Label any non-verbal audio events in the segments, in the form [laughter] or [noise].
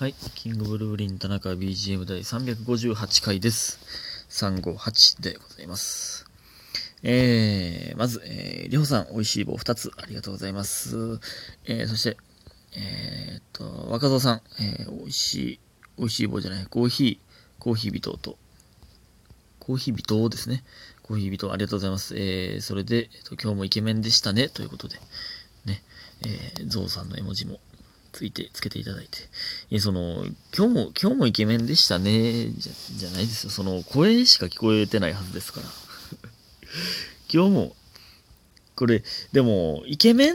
はい。キングブルーリン田中 BGM 第358回です。358でございます。えー、まず、えー、りょうさん、美味しい棒2つありがとうございます。えー、そして、えーっと、若造さん、えー、美味しい、美味しい棒じゃない、コーヒー、コーヒー微糖と、コーヒー微糖ですね。コーヒー微糖ありがとうございます。えー、それで、えっと、今日もイケメンでしたね、ということで、ね、えー、ゾウさんの絵文字もついて、つけていただいて。いや、その、今日も、今日もイケメンでしたね、じゃ、じゃないですよ。その、声しか聞こえてないはずですから。[laughs] 今日も、これ、でも、イケメン、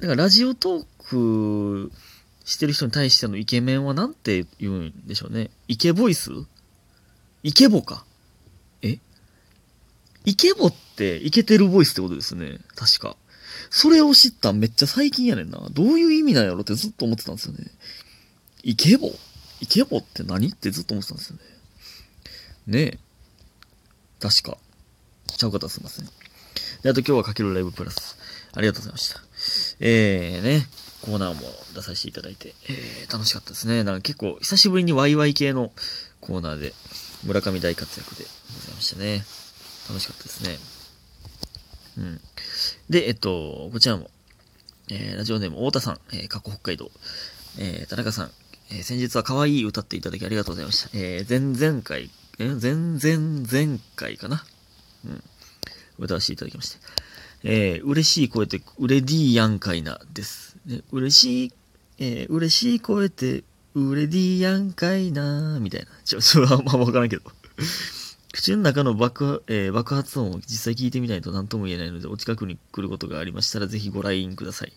だからラジオトークしてる人に対してのイケメンはなんて言うんでしょうね。イケボイス？イケボか？え？イケボってイケてるボイスってことですね。確か。それを知ったんめっちゃ最近やねんな。どういう意味なんやろってずっと思ってたんですよね。イケボイケボって何ってずっと思ってたんですよね。ねえ。確か。ちゃうかったらすいません。で、あと今日はかけるライブプラス。ありがとうございました。えーね、コーナーも出させていただいて、えー、楽しかったですね。なんか結構久しぶりにワイワイ系のコーナーで、村上大活躍でございましたね。楽しかったですね。うん。で、えっと、こちらも、えーラジオネーム、太田さん、えー、過去北海道、えー田中さん、えー先日は可愛い歌っていただきありがとうございました。えー前々回、えー前々前回かな？うん。歌わせていただきまして。えー嬉しい声って、うれディーやんかいな、です。ね、嬉しい、えー嬉しい声って、うれディーやんかいな、みたいな。ちょ、ちょ、あんまわからんけど。口の中の爆,、えー爆発音を実際聞いてみないと何とも言えないので、お近くに来ることがありましたら、ぜひご来院ください。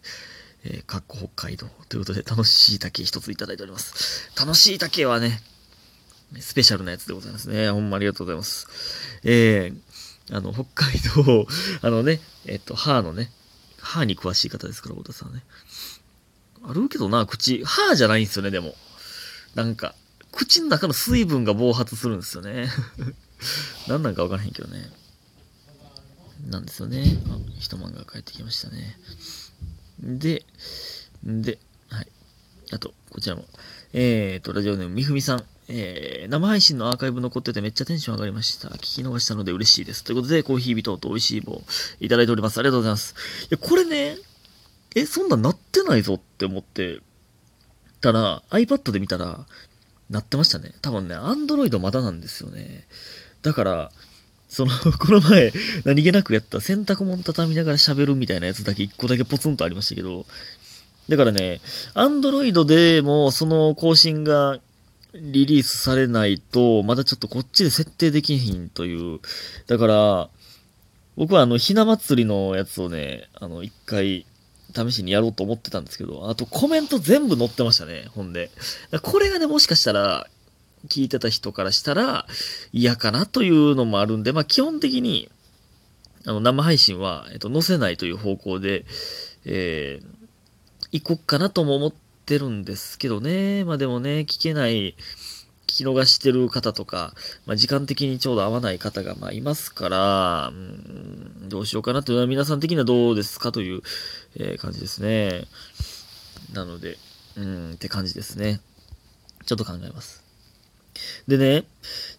えー、かっこ北海道。ということで、楽しい竹一ついただいております。楽しい竹はね、スペシャルなやつでございますね。ほんまありがとうございます。えー、あの、北海道、あのね、えっと、歯のね、歯に詳しい方ですから、太田さんね。あるけどな、口、歯じゃないんですよね、でも。なんか、口の中の水分が暴発するんですよね。何なんかわからへんけどね。なんですよね。あ、一晩が帰ってきましたね。で、で、はい。あと、こちらも。えーと、ラジオネームみふみさん。えー、生配信のアーカイブ残っててめっちゃテンション上がりました。聞き逃したので嬉しいです。ということで、コーヒー微糖と美味しい棒いただいております。ありがとうございます。いや、これね、え、そんなんなってないぞって思ってたら、iPad で見たら、なってましたね。多分ね、Android まだなんですよね。だから、その、[laughs] この前、何気なくやった洗濯物畳みながら喋るみたいなやつだけ一個だけポツンとありましたけど、だからね、Android でもその更新がリリースされないと、まだちょっとこっちで設定できひんという。だから、僕はあの、ひな祭りのやつをね、あの、一回、試しにやろうと思ってたんですけど、あとコメント全部載ってましたね、ほんで。これがね、もしかしたら、聞いてた人からしたら嫌かなというのもあるんで、まあ基本的に、あの、生配信は、えっと、載せないという方向で、えー、行こっかなとも思ってるんですけどね。まあでもね、聞けない、聞き逃してる方とか、まあ時間的にちょうど合わない方が、まあいますから、うん、どうしようかなというのは皆さん的にはどうですかという、えー感じですね。なので、うん、って感じですね。ちょっと考えます。でね、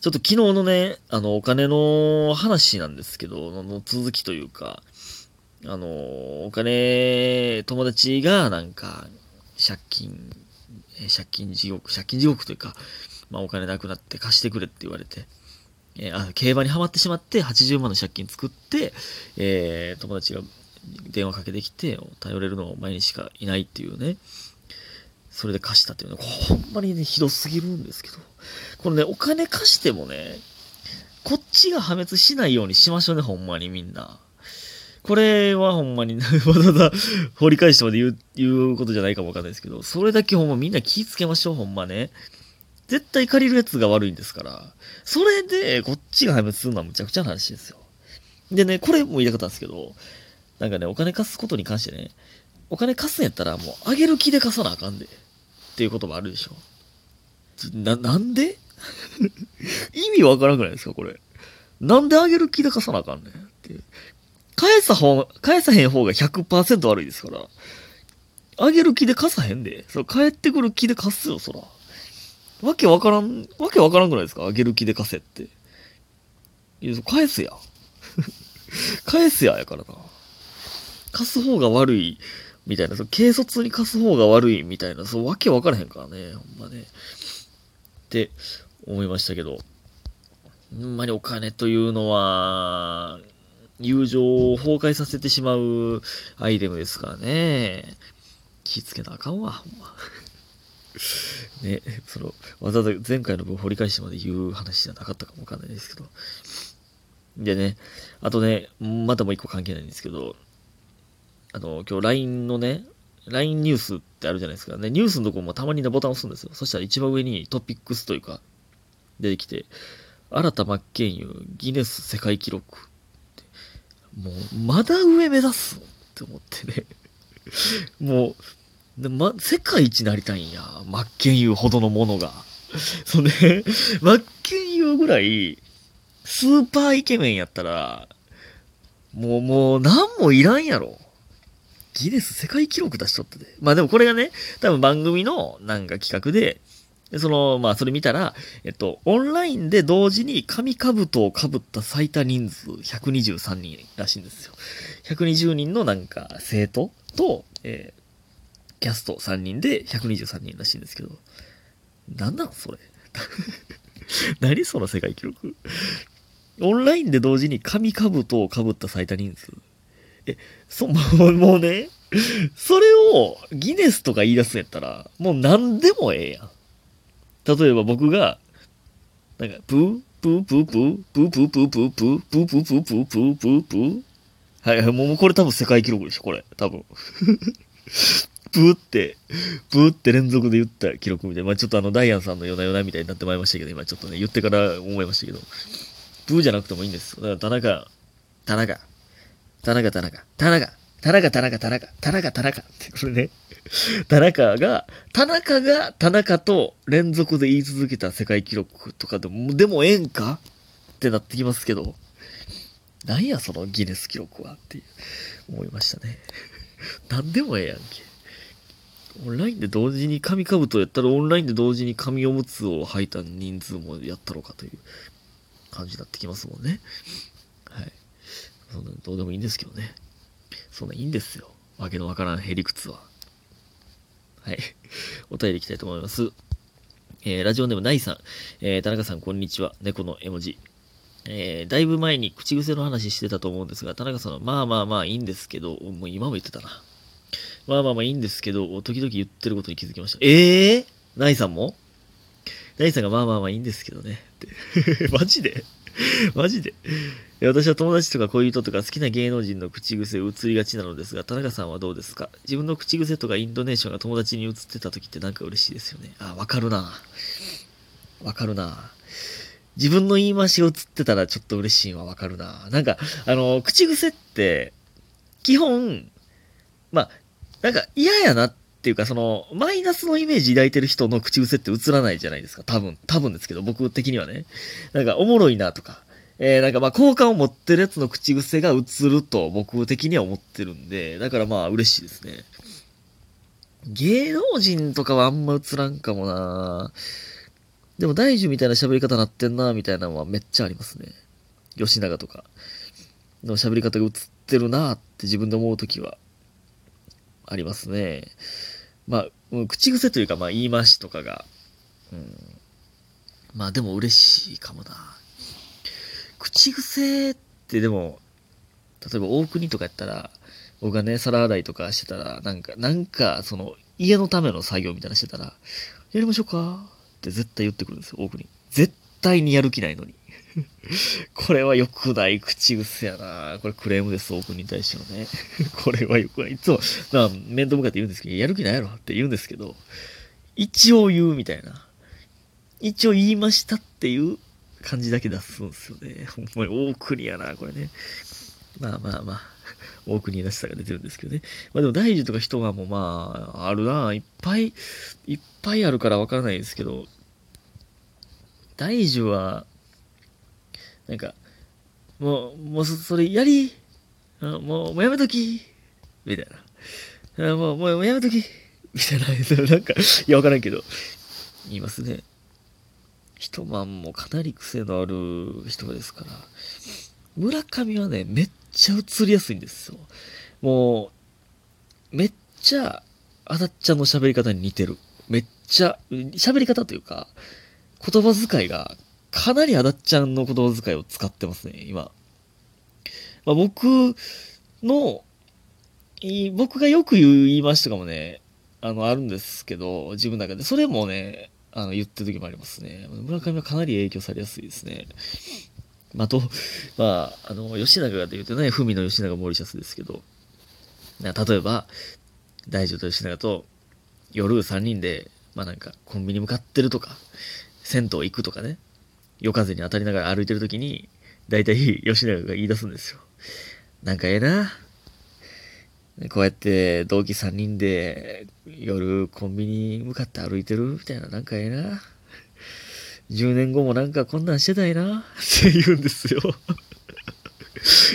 ちょっと昨日のね、あの、お金の話なんですけど、の続きというか、あの、お金、友達がなんか、借金、借金地獄、借金地獄というか、まあお金なくなって貸してくれって言われて、えーあ、競馬にはまってしまって80万の借金作って、えー友達が電話かけてきて、頼れるのはお前にしかいないっていうね、それで貸したっていうのは、ほんまにね、ひどすぎるんですけど、このね、お金貸してもね、こっちが破滅しないようにしましょうね、ほんまにみんな。これはほんまに、わざわざ [laughs] 掘り返してまで言う、言うことじゃないかもわかんないですけど、それだけほんまみんな気ぃつけましょう、ほんまね。絶対借りるやつが悪いんですから。それで、こっちが破滅するのはむちゃくちゃな話ですよ。でね、これも言いたかったんですけど、なんかね、お金貸すことに関してね、お金貸すんやったらもう、あげる気で貸さなあかんで。っていうこともあるでしょ。な、なんで？意味わからんくないですか、これ。なんであげる気で貸さなあかんねんって。返さ方、返さへん方が100%悪いですから。あげる気で貸さへんで。そ帰ってくる気で貸すよ、そら。わけわからん、わけわからんくないですか？あげる気で貸せって。いや、返すや。返すや、[laughs] やからな。貸す方が悪い、みたいな、その軽率に貸す方が悪い、みたいな、そう、わけわからへんからね、ほんまね。って思いましたけど。ほんまにお金というのは、友情を崩壊させてしまうアイテムですからね。気ぃつけなあかんわ、ほんま。[laughs] ね、その、わざわざ前回の分掘り返してまで言う話じゃなかったかもわかんないですけど。でね、あとね、またもう一個関係ないんですけど、あの、今日 LINE のね、LINE ニュースってあるじゃないですかね。ニュースのとこもたまにね、ボタン押すんですよ。そしたら一番上にトピックスというか、出てきて、新田真剣佑ギネス世界記録って、もう、まだ上目指すって思ってね。[laughs] もう、でま、世界一なりたいんや。真剣佑ほどのものが。そんで、真剣佑ぐらい、スーパーイケメンやったら、もう、もう、何もいらんやろ。ギネス世界記録出しとったで。まあでもこれがね、多分番組のなんか企画で、でその、まあそれ見たら、えっと、オンラインで同時に紙兜を被った最多人数123人らしいんですよ。120人のなんか生徒と、えー、キャスト3人で123人らしいんですけど、なんなんそれ？[laughs] 何その世界記録？オンラインで同時に紙兜をかぶった最多人数。で、そ、もうもうね、それをギネスとか言い出すんやったら、もう何でもええやん。例えば僕が、なんか、プー、プープープー、プープープープープー、プープープープープープープー。はい、もうこれ多分世界記録でしょ、これ。多分。[laughs] プーって、プーって連続で言った記録みたいな。まあちょっとあの、ダイアンさんの夜な夜なみたいになってまいりましたけど、今ちょっとね、言ってから思いましたけど。プーじゃなくてもいいんです。だから田中、田中。田中、田中、田中、田中、田中、田中、田中、田中ってこれね。田中が、田中が田中と連続で言い続けた世界記録とかでも、でもええんかってなってきますけど、なんやそのギネス記録はって思いましたね。[laughs] なんでもええやんけ。オンラインで同時に紙兜やったらオンラインで同時に紙おむつを履いた人数もやったろかという感じになってきますもんね。そんなどうでもいいんですけどね。そんないいんですよ。わけのわからんへりくつは。はい。[laughs] お便りいきたいと思います。えー、ラジオネームナイさん。えー、田中さん、こんにちは。猫の絵文字。えー、だいぶ前に口癖の話してたと思うんですが、田中さんは、まあまあまあいいんですけど、もう今も言ってたな。まあまあまあいいんですけど、時々言ってることに気づきました。ええー、ナイさんも？ナイさんがまあまあまあいいんですけどね。[laughs] マジで？[laughs] マジで？私は友達とか恋人とか好きな芸能人の口癖を移りがちなのですが、田中さんはどうですか？自分の口癖とかイントネーションが友達に移ってた時ってなんか嬉しいですよね。あ、わかるな。わかるな。自分の言い回しが映ってたらちょっと嬉しいのはわかるな。なんか、あの、口癖って、基本、まあ、なんか嫌やなっっていうか、その、マイナスのイメージ抱いてる人の口癖って映らないじゃないですか。多分、多分ですけど、僕的にはね。なんか、おもろいなとか、えー、なんかまあ、好感を持ってるやつの口癖が映ると僕的には思ってるんで、だからまあ、嬉しいですね。芸能人とかはあんま映らんかもなでも大樹みたいな喋り方なってんなみたいなのはめっちゃありますね。吉永とかの喋り方が映ってるなって自分で思うときはありますね。まあ、口癖というか、まあ、言い回しとかが、うん。まあ、でも嬉しいかもな。口癖ってでも、例えば大国とかやったら、僕がね、皿洗いとかしてたら、なんか、なんか、その、家のための作業みたいなしてたら、やりましょうか？って絶対言ってくるんですよ、大国。絶対にやる気ないのに。[laughs] これは良くない口癖やな。これクレームです、オープンに対してのね。[laughs] これは良くない。いつも、まあ、面と向かって言うんですけど、やる気ないやろって言うんですけど、一応言うみたいな。一応言いましたっていう感じだけ出すんですよね。ほんまに大国やな、これね。まあまあまあ、大国らしさが出てるんですけどね。まあでも大樹とか人がもうまあ、あるな。いっぱい、いっぱいあるからわからないですけど、大樹は、なんか、もう、もうそれやり、もう、もうやめとき、みたいな。もう、もうやめとき。[laughs] みたいな、なんか、いや、わからんけど、言いますね。一晩もかなり癖のある人ですから。村上はね、めっちゃ映りやすいんですよ。もう、めっちゃ、あだっちゃんの喋り方に似てる。めっちゃ、喋り方というか、言葉遣いが、かなりあだっちゃんの言葉遣いを使ってますね、今。まあ、僕の、僕がよく言う言いましたかもね、あの、あるんですけど、自分の中で。それもね、あの、言ってる時もありますね。村上はかなり影響されやすいですね。まあ、と、まあ、あの、吉永がで言うとね、文の吉永モリシャスですけど、例えば、大丈夫と吉永と夜3人で、まあなんか、コンビニ向かってるとか、銭湯行くとかね、夜風に当たりながら歩いてる時に、大体 [laughs] 吉永が言い出すんですよ。なんかええな。こうやって同期3人で夜コンビニ向かって歩いてるみたいな、なんかええな。10年後もなんかこんなんしてたいなって言うんですよ。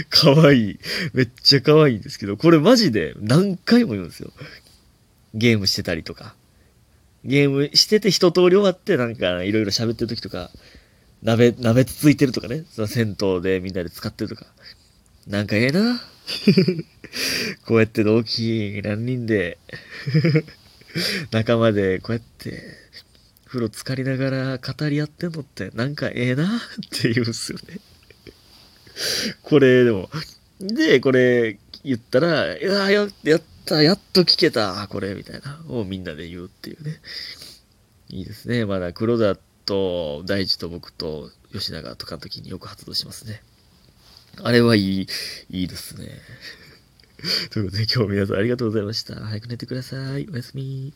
かわいい。めっちゃかわいいんですけど、これマジで何回も言うんですよ。ゲームしてたりとか。ゲームしてて一通り終わってなんかいろいろ喋ってる時とか、鍋、鍋つついてるとかね。その銭湯でみんなで使ってるとか。なんかええな。[laughs] こうやって同期何人で仲間でこうやって風呂浸かりながら語り合ってんのってなんかええなって言うんすよねこれでも、で、これ言ったら、いや、ややった、やっと聞けた、これ、みたいな、をみんなで言うっていうね。いいですね。まだ黒田と大地と僕と吉永とかの時によく発動しますね。あれはいい、いいですね。[laughs] ということで今日も皆さんありがとうございました。早く寝てください。おやすみ。